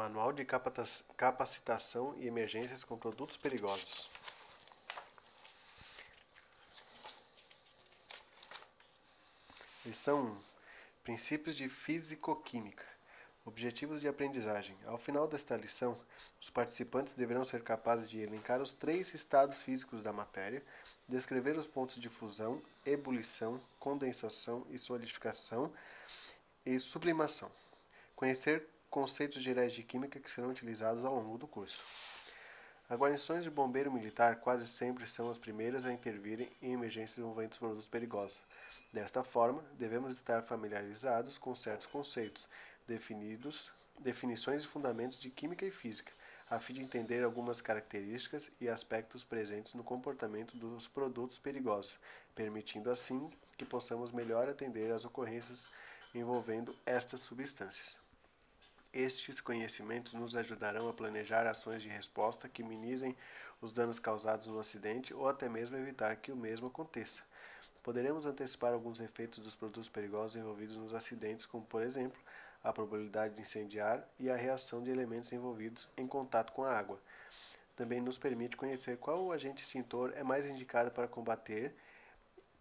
Manual de Capacitação e Emergências com Produtos Perigosos. Lição 1. Princípios de Físico-Química. Objetivos de aprendizagem. Ao final desta lição, os participantes deverão ser capazes de elencar os três estados físicos da matéria, descrever os pontos de fusão, ebulição, condensação e solidificação e sublimação. Conhecer conceitos gerais de química que serão utilizados ao longo do curso. As guarnições de bombeiro militar quase sempre são as primeiras a intervirem em emergências envolvendo produtos perigosos. Desta forma, devemos estar familiarizados com certos conceitos, definidos, definições e fundamentos de química e física, a fim de entender algumas características e aspectos presentes no comportamento dos produtos perigosos, permitindo assim que possamos melhor atender às ocorrências envolvendo estas substâncias. Estes conhecimentos nos ajudarão a planejar ações de resposta que minimizem os danos causados no acidente ou até mesmo evitar que o mesmo aconteça. Poderemos antecipar alguns efeitos dos produtos perigosos envolvidos nos acidentes, como, por exemplo, a probabilidade de incendiar e a reação de elementos envolvidos em contato com a água. Também nos permite conhecer qual agente extintor é mais indicado para combater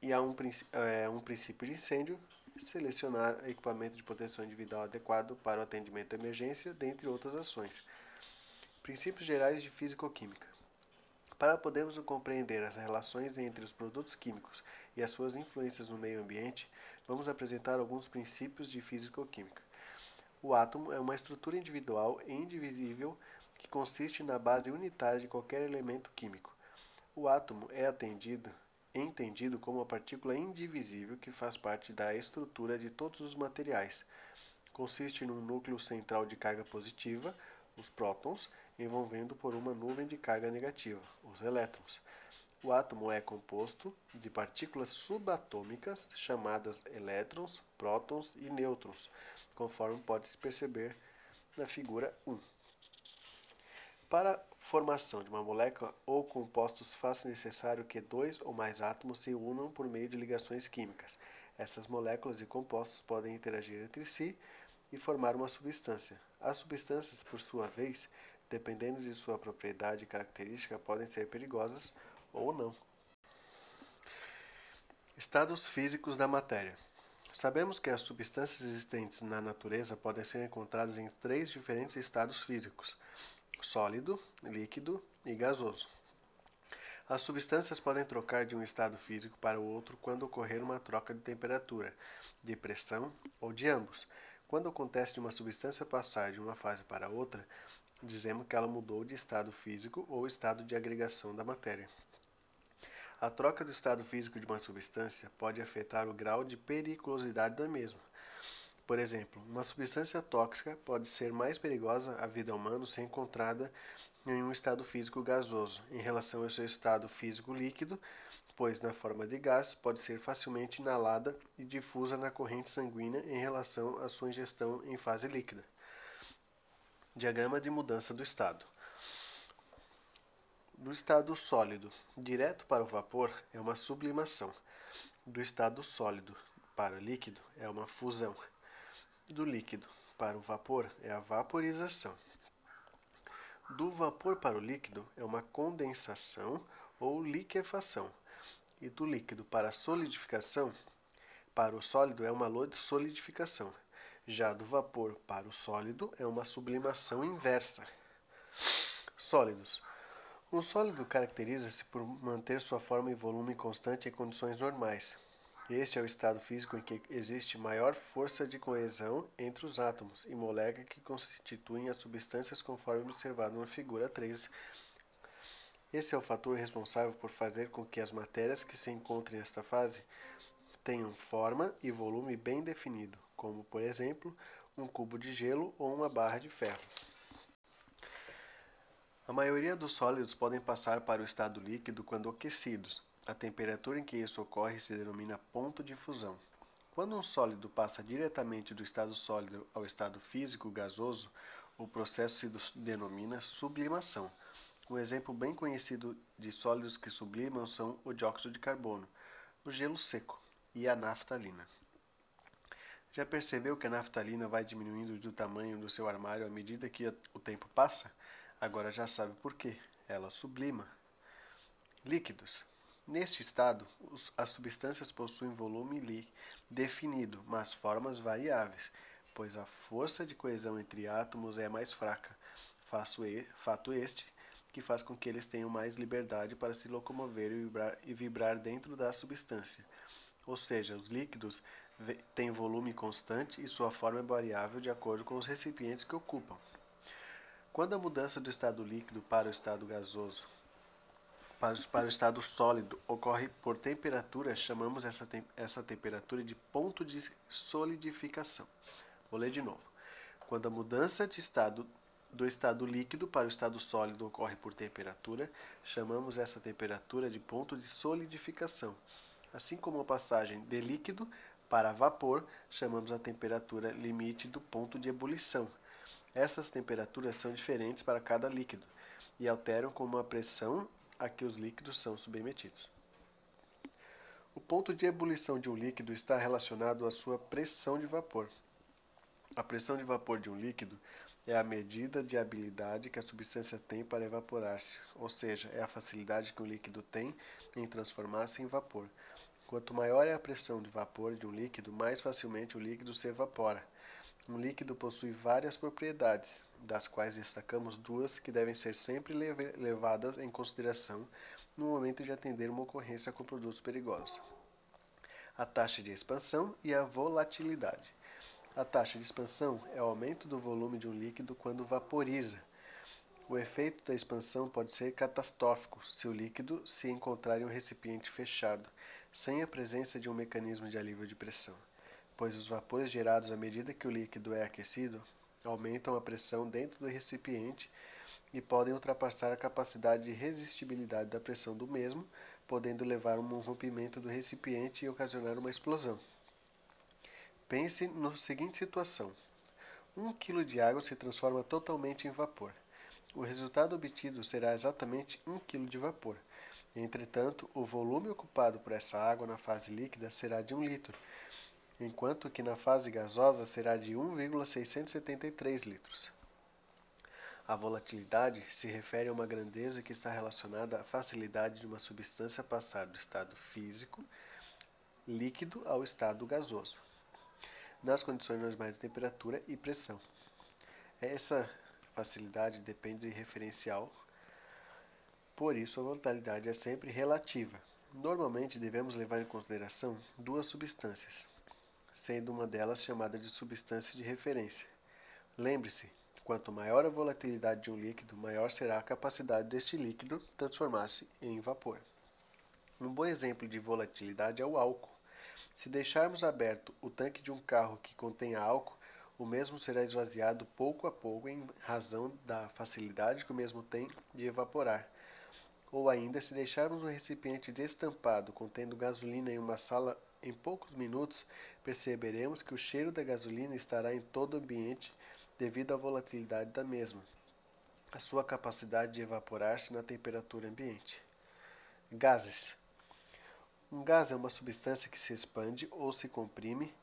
e há um, é, um princípio de incêndio selecionar equipamento de proteção individual adequado para o atendimento à emergência, dentre outras ações. Princípios gerais de físico-química. Para podermos compreender as relações entre os produtos químicos e as suas influências no meio ambiente, vamos apresentar alguns princípios de físico-química. O átomo é uma estrutura individual e indivisível que consiste na base unitária de qualquer elemento químico. O átomo é atendido entendido como a partícula indivisível que faz parte da estrutura de todos os materiais. Consiste num núcleo central de carga positiva, os prótons, envolvendo por uma nuvem de carga negativa, os elétrons. O átomo é composto de partículas subatômicas chamadas elétrons, prótons e nêutrons, conforme pode-se perceber na figura 1. Para formação de uma molécula ou compostos faz necessário que dois ou mais átomos se unam por meio de ligações químicas. Essas moléculas e compostos podem interagir entre si e formar uma substância. As substâncias, por sua vez, dependendo de sua propriedade e característica, podem ser perigosas ou não. Estados físicos da matéria. Sabemos que as substâncias existentes na natureza podem ser encontradas em três diferentes estados físicos: sólido, líquido e gasoso. As substâncias podem trocar de um estado físico para o outro quando ocorrer uma troca de temperatura, de pressão ou de ambos. Quando acontece de uma substância passar de uma fase para outra, dizemos que ela mudou de estado físico ou estado de agregação da matéria. A troca do estado físico de uma substância pode afetar o grau de periculosidade da mesma. Por exemplo, uma substância tóxica pode ser mais perigosa à vida humana se encontrada em um estado físico gasoso em relação ao seu estado físico líquido, pois na forma de gás pode ser facilmente inalada e difusa na corrente sanguínea em relação à sua ingestão em fase líquida. Diagrama de mudança do estado. Do estado sólido direto para o vapor é uma sublimação. Do estado sólido para líquido é uma fusão do líquido para o vapor é a vaporização. Do vapor para o líquido é uma condensação ou liquefação. E do líquido para a solidificação, para o sólido é uma solidificação. Já do vapor para o sólido é uma sublimação inversa. Sólidos. Um sólido caracteriza-se por manter sua forma e volume constante em condições normais, este é o estado físico em que existe maior força de coesão entre os átomos e moléculas que constituem as substâncias conforme observado na figura 3. Esse é o fator responsável por fazer com que as matérias que se encontrem nesta fase tenham forma e volume bem definido, como, por exemplo, um cubo de gelo ou uma barra de ferro. A maioria dos sólidos podem passar para o estado líquido quando aquecidos, a temperatura em que isso ocorre se denomina ponto de fusão. Quando um sólido passa diretamente do estado sólido ao estado físico gasoso, o processo se denomina sublimação. Um exemplo bem conhecido de sólidos que sublimam são o dióxido de carbono, o gelo seco e a naftalina. Já percebeu que a naftalina vai diminuindo do tamanho do seu armário à medida que o tempo passa? Agora já sabe por quê. Ela sublima. Líquidos. Neste estado, as substâncias possuem volume definido, mas formas variáveis, pois a força de coesão entre átomos é mais fraca. Fato este que faz com que eles tenham mais liberdade para se locomover e vibrar, e vibrar dentro da substância. Ou seja, os líquidos têm volume constante e sua forma é variável de acordo com os recipientes que ocupam. Quando a mudança do estado líquido para o estado gasoso para o estado sólido ocorre por temperatura, chamamos essa, te essa temperatura de ponto de solidificação. Vou ler de novo. Quando a mudança de estado do estado líquido para o estado sólido ocorre por temperatura, chamamos essa temperatura de ponto de solidificação. Assim como a passagem de líquido para vapor, chamamos a temperatura limite do ponto de ebulição. Essas temperaturas são diferentes para cada líquido e alteram com a pressão a que os líquidos são submetidos. O ponto de ebulição de um líquido está relacionado à sua pressão de vapor. A pressão de vapor de um líquido é a medida de habilidade que a substância tem para evaporar-se, ou seja, é a facilidade que um líquido tem em transformar-se em vapor. Quanto maior é a pressão de vapor de um líquido, mais facilmente o líquido se evapora. Um líquido possui várias propriedades, das quais destacamos duas que devem ser sempre levadas em consideração no momento de atender uma ocorrência com produtos perigosos: a taxa de expansão e a volatilidade. A taxa de expansão é o aumento do volume de um líquido quando vaporiza. O efeito da expansão pode ser catastrófico se o líquido se encontrar em um recipiente fechado, sem a presença de um mecanismo de alívio de pressão, pois os vapores gerados à medida que o líquido é aquecido aumentam a pressão dentro do recipiente e podem ultrapassar a capacidade de resistibilidade da pressão do mesmo, podendo levar a um rompimento do recipiente e ocasionar uma explosão. Pense na seguinte situação: 1 kg de água se transforma totalmente em vapor. O resultado obtido será exatamente 1 kg de vapor. Entretanto, o volume ocupado por essa água na fase líquida será de 1 litro, enquanto que na fase gasosa será de 1,673 litros. A volatilidade se refere a uma grandeza que está relacionada à facilidade de uma substância passar do estado físico líquido ao estado gasoso nas condições normais de temperatura e pressão. Essa facilidade depende de referencial, por isso a volatilidade é sempre relativa. Normalmente devemos levar em consideração duas substâncias, sendo uma delas chamada de substância de referência. Lembre-se, quanto maior a volatilidade de um líquido, maior será a capacidade deste líquido transformar-se em vapor. Um bom exemplo de volatilidade é o álcool. Se deixarmos aberto o tanque de um carro que contenha álcool, o mesmo será esvaziado pouco a pouco em razão da facilidade que o mesmo tem de evaporar. Ou ainda, se deixarmos um recipiente destampado contendo gasolina em uma sala em poucos minutos, perceberemos que o cheiro da gasolina estará em todo o ambiente devido à volatilidade da mesma, a sua capacidade de evaporar-se na temperatura ambiente. Gases. Um gás é uma substância que se expande ou se comprime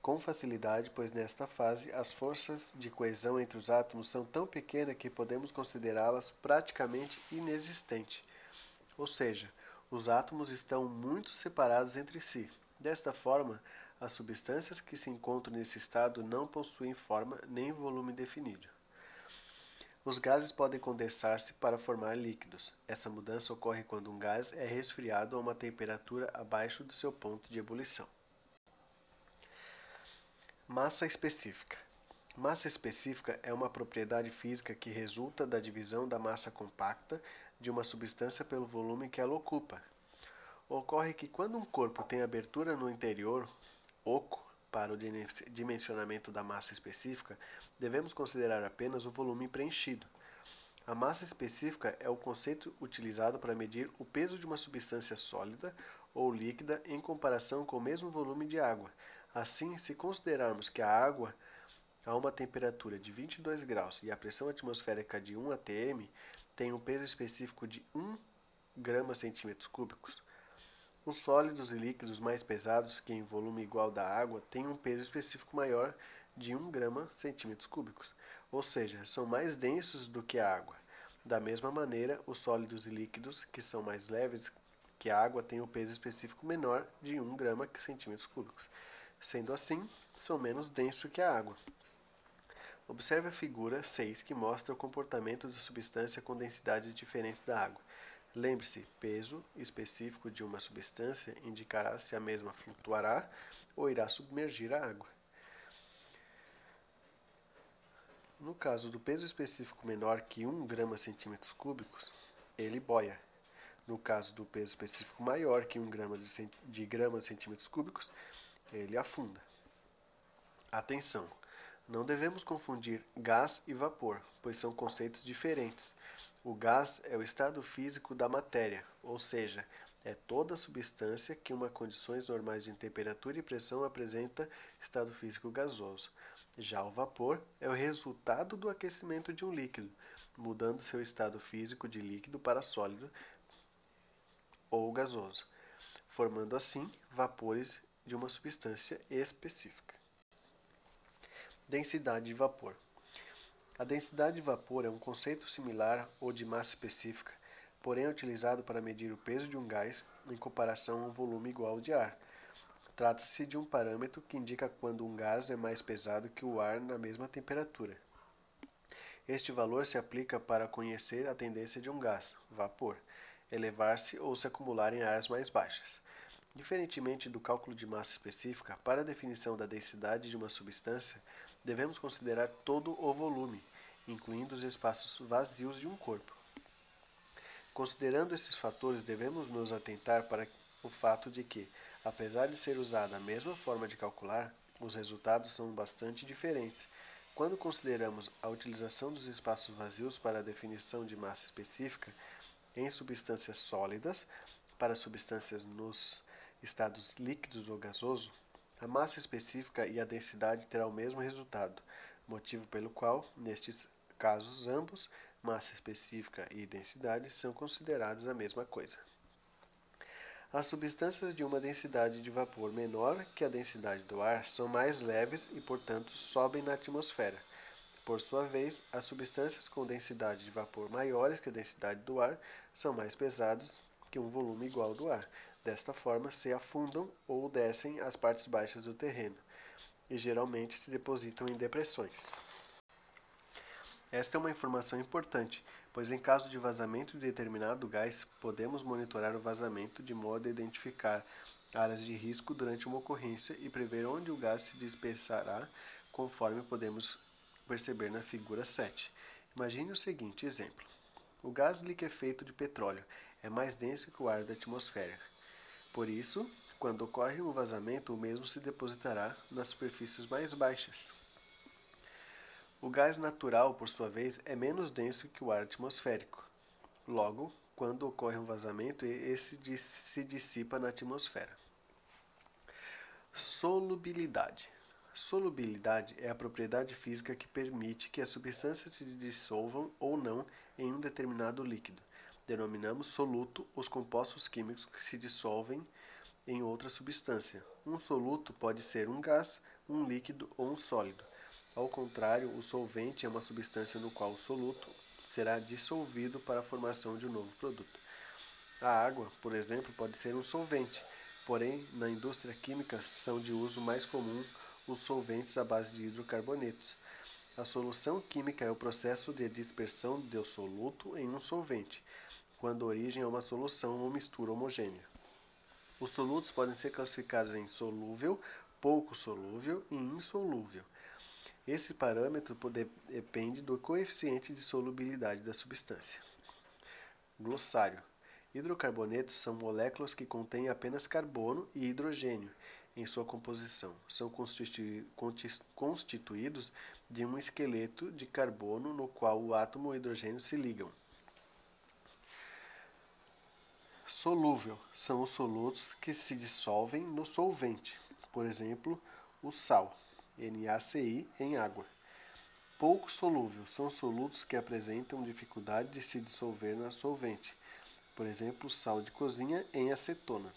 com facilidade, pois nesta fase as forças de coesão entre os átomos são tão pequenas que podemos considerá-las praticamente inexistentes. Ou seja, os átomos estão muito separados entre si. Desta forma, as substâncias que se encontram nesse estado não possuem forma nem volume definido. Os gases podem condensar-se para formar líquidos. Essa mudança ocorre quando um gás é resfriado a uma temperatura abaixo do seu ponto de ebulição. Massa específica. Massa específica é uma propriedade física que resulta da divisão da massa compacta de uma substância pelo volume que ela ocupa. Ocorre que quando um corpo tem abertura no interior, oco, para o dimensionamento da massa específica, devemos considerar apenas o volume preenchido. A massa específica é o conceito utilizado para medir o peso de uma substância sólida ou líquida em comparação com o mesmo volume de água. Assim, se considerarmos que a água a uma temperatura de 22 graus e a pressão atmosférica de 1 atm tem um peso específico de 1 grama centímetros cúbicos, Os sólidos e líquidos mais pesados, que em volume igual da água, têm um peso específico maior de 1 grama centímetros cúbicos, ou seja, são mais densos do que a água. Da mesma maneira, os sólidos e líquidos, que são mais leves que a água, têm um peso específico menor de 1 grama centímetros cúbicos. Sendo assim, são menos densos que a água. Observe a figura 6 que mostra o comportamento da substância com densidades diferentes da água. Lembre-se, peso específico de uma substância indicará se a mesma flutuará ou irá submergir a água. No caso do peso específico menor que 1 grama centímetros cúbicos, ele boia. No caso do peso específico maior que 1 grama de, de centímetros cúbicos, ele afunda. Atenção! Não devemos confundir gás e vapor, pois são conceitos diferentes. O gás é o estado físico da matéria, ou seja, é toda substância que, em condições normais de temperatura e pressão, apresenta estado físico gasoso. Já o vapor é o resultado do aquecimento de um líquido, mudando seu estado físico de líquido para sólido ou gasoso, formando assim vapores de uma substância específica. Densidade de vapor. A densidade de vapor é um conceito similar ou de massa específica, porém é utilizado para medir o peso de um gás em comparação a um volume igual de ar. Trata-se de um parâmetro que indica quando um gás é mais pesado que o ar na mesma temperatura. Este valor se aplica para conhecer a tendência de um gás, vapor, elevar-se ou se acumular em áreas mais baixas. Diferentemente do cálculo de massa específica, para a definição da densidade de uma substância, devemos considerar todo o volume, incluindo os espaços vazios de um corpo. Considerando esses fatores, devemos nos atentar para o fato de que, apesar de ser usada a mesma forma de calcular, os resultados são bastante diferentes. Quando consideramos a utilização dos espaços vazios para a definição de massa específica em substâncias sólidas, para substâncias nos estados líquidos ou gasoso, a massa específica e a densidade terão o mesmo resultado, motivo pelo qual, nestes casos ambos, massa específica e densidade são considerados a mesma coisa. As substâncias de uma densidade de vapor menor que a densidade do ar são mais leves e, portanto, sobem na atmosfera. Por sua vez, as substâncias com densidade de vapor maiores que a densidade do ar são mais pesadas que um volume igual do ar, Desta forma, se afundam ou descem às partes baixas do terreno e geralmente se depositam em depressões. Esta é uma informação importante, pois em caso de vazamento de determinado gás, podemos monitorar o vazamento de modo a identificar áreas de risco durante uma ocorrência e prever onde o gás se dispersará, conforme podemos perceber na figura 7. Imagine o seguinte exemplo: o gás liquefeito de petróleo é mais denso que o ar da atmosfera. Por isso, quando ocorre um vazamento, o mesmo se depositará nas superfícies mais baixas. O gás natural, por sua vez, é menos denso que o ar atmosférico. Logo, quando ocorre um vazamento, esse se dissipa na atmosfera. Solubilidade. Solubilidade é a propriedade física que permite que as substâncias se dissolvam ou não em um determinado líquido denominamos soluto os compostos químicos que se dissolvem em outra substância. Um soluto pode ser um gás, um líquido ou um sólido. Ao contrário, o solvente é uma substância no qual o soluto será dissolvido para a formação de um novo produto. A água, por exemplo, pode ser um solvente, porém, na indústria química são de uso mais comum os solventes à base de hidrocarbonetos. A solução química é o processo de dispersão do soluto em um solvente quando a origem é uma solução ou mistura homogênea. Os solutos podem ser classificados em solúvel, pouco solúvel e insolúvel. Esse parâmetro depende do coeficiente de solubilidade da substância. Glossário. Hidrocarbonetos são moléculas que contêm apenas carbono e hidrogênio em sua composição. São constituídos de um esqueleto de carbono no qual o átomo e o hidrogênio se ligam. Solúvel são os solutos que se dissolvem no solvente, por exemplo, o sal, NaCl, em água. Pouco solúvel são solutos que apresentam dificuldade de se dissolver no solvente, por exemplo, sal de cozinha em acetona.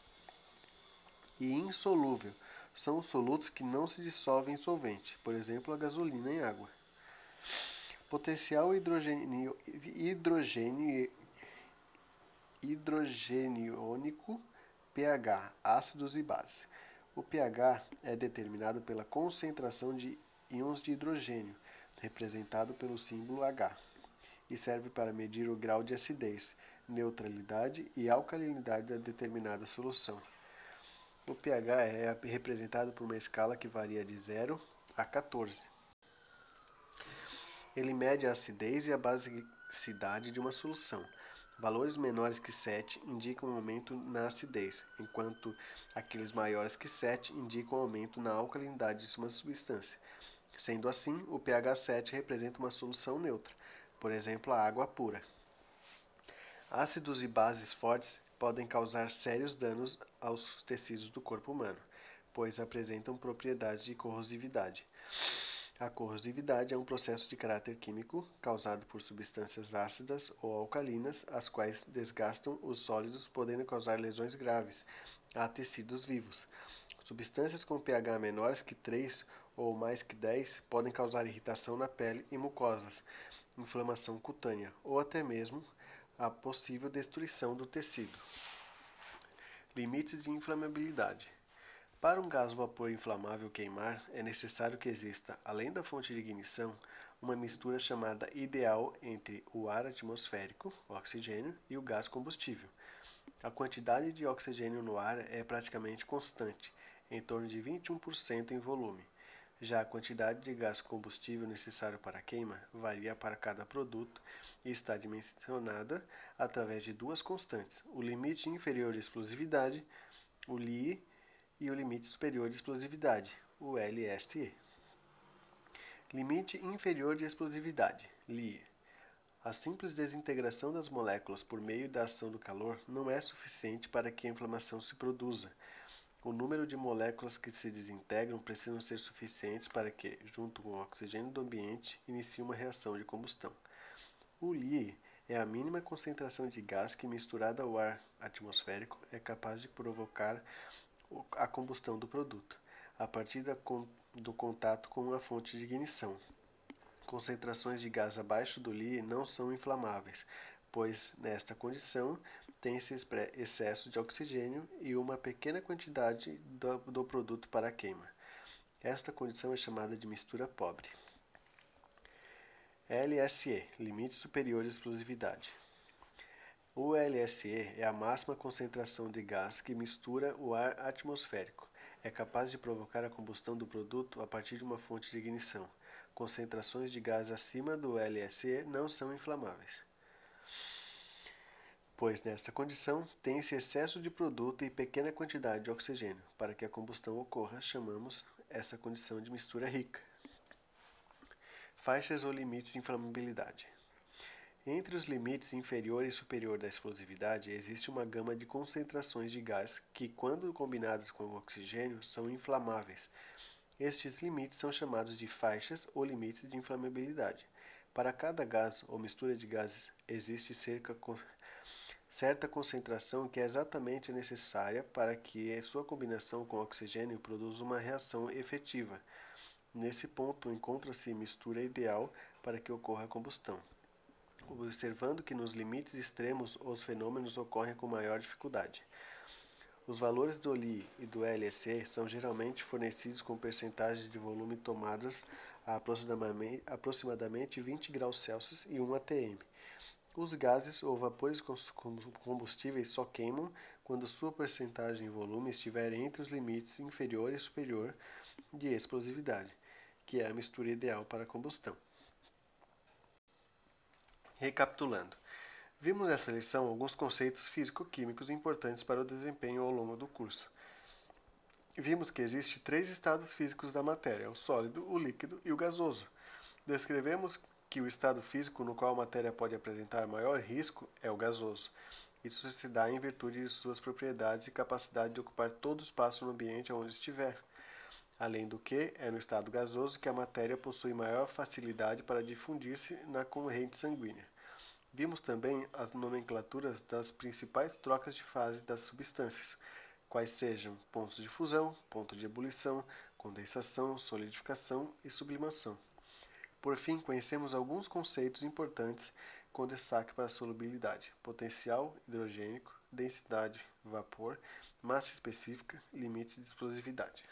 e insolúvel são os solutos que não se dissolvem em solvente, por exemplo, a gasolina em água. Potencial hidrogênio, hidrogênio, hidrogeniônico pH, ácidos e bases. O pH é determinado pela concentração de íons de hidrogênio, representado pelo símbolo H, e serve para medir o grau de acidez, neutralidade e alcalinidade da determinada solução. O pH é representado por uma escala que varia de 0 a 14. Ele mede a acidez e a basicidade de uma solução. Valores menores que 7 indicam um aumento na acidez, enquanto aqueles maiores que 7 indicam um aumento na alcalinidade de uma substância. Sendo assim, o pH 7 representa uma solução neutra, por exemplo, a água pura. Ácidos e bases fortes podem causar sérios danos aos tecidos do corpo humano, pois apresentam propriedades de corrosividade. A corrosividade é um processo de caráter químico causado por substâncias ácidas ou alcalinas, as quais desgastam os sólidos, podendo causar lesões graves a tecidos vivos. Substâncias com pH menores que 3 ou mais que 10 podem causar irritação na pele e mucosas, inflamação cutânea ou até mesmo a possível destruição do tecido. Limites de inflamabilidade. Para um gás vapor inflamável queimar, é necessário que exista, além da fonte de ignição, uma mistura chamada ideal entre o ar atmosférico, o oxigênio, e o gás combustível. A quantidade de oxigênio no ar é praticamente constante, em torno de 21% em volume. Já a quantidade de gás combustível necessário para a queima varia para cada produto e está dimensionada através de duas constantes: o limite inferior de explosividade, o LI, e o limite superior de explosividade, o LSE. Limite inferior de explosividade, LI. A simples desintegração das moléculas por meio da ação do calor não é suficiente para que a inflamação se produza. O número de moléculas que se desintegram precisam ser suficientes para que, junto com o oxigênio do ambiente, inicie uma reação de combustão. O Li é a mínima concentração de gás que, misturada ao ar atmosférico, é capaz de provocar a combustão do produto, a partir do contato com a fonte de ignição. Concentrações de gás abaixo do Li não são inflamáveis, pois nesta condição tem-se excesso de oxigênio e uma pequena quantidade do, do produto para a queima. Esta condição é chamada de mistura pobre. LSE Limite Superior de Explosividade o LSE é a máxima concentração de gás que mistura o ar atmosférico. É capaz de provocar a combustão do produto a partir de uma fonte de ignição. Concentrações de gás acima do LSE não são inflamáveis, pois nesta condição tem-se excesso de produto e pequena quantidade de oxigênio. Para que a combustão ocorra, chamamos essa condição de mistura rica. Faixas ou limites de inflamabilidade. Entre os limites inferior e superior da explosividade existe uma gama de concentrações de gás que, quando combinadas com o oxigênio, são inflamáveis. Estes limites são chamados de faixas ou limites de inflamabilidade. Para cada gás ou mistura de gases existe cerca certa concentração que é exatamente necessária para que sua combinação com oxigênio produza uma reação efetiva. Nesse ponto encontra-se mistura ideal para que ocorra a combustão observando que nos limites extremos os fenômenos ocorrem com maior dificuldade. Os valores do Li e do LSE são geralmente fornecidos com percentagens de volume tomadas a aproximadamente 20 graus Celsius e 1 atm. Os gases ou vapores combustíveis só queimam quando sua percentagem em volume estiver entre os limites inferior e superior de explosividade, que é a mistura ideal para combustão. Recapitulando, vimos nessa lição alguns conceitos físico-químicos importantes para o desempenho ao longo do curso. Vimos que existem três estados físicos da matéria: o sólido, o líquido e o gasoso. Descrevemos que o estado físico no qual a matéria pode apresentar maior risco é o gasoso. Isso se dá em virtude de suas propriedades e capacidade de ocupar todo o espaço no ambiente onde estiver. Além do que, é no estado gasoso que a matéria possui maior facilidade para difundir-se na corrente sanguínea. Vimos também as nomenclaturas das principais trocas de fase das substâncias, quais sejam pontos de fusão, ponto de ebulição, condensação, solidificação e sublimação. Por fim, conhecemos alguns conceitos importantes com destaque para a solubilidade: potencial hidrogênico, densidade, vapor, massa específica, limites de explosividade.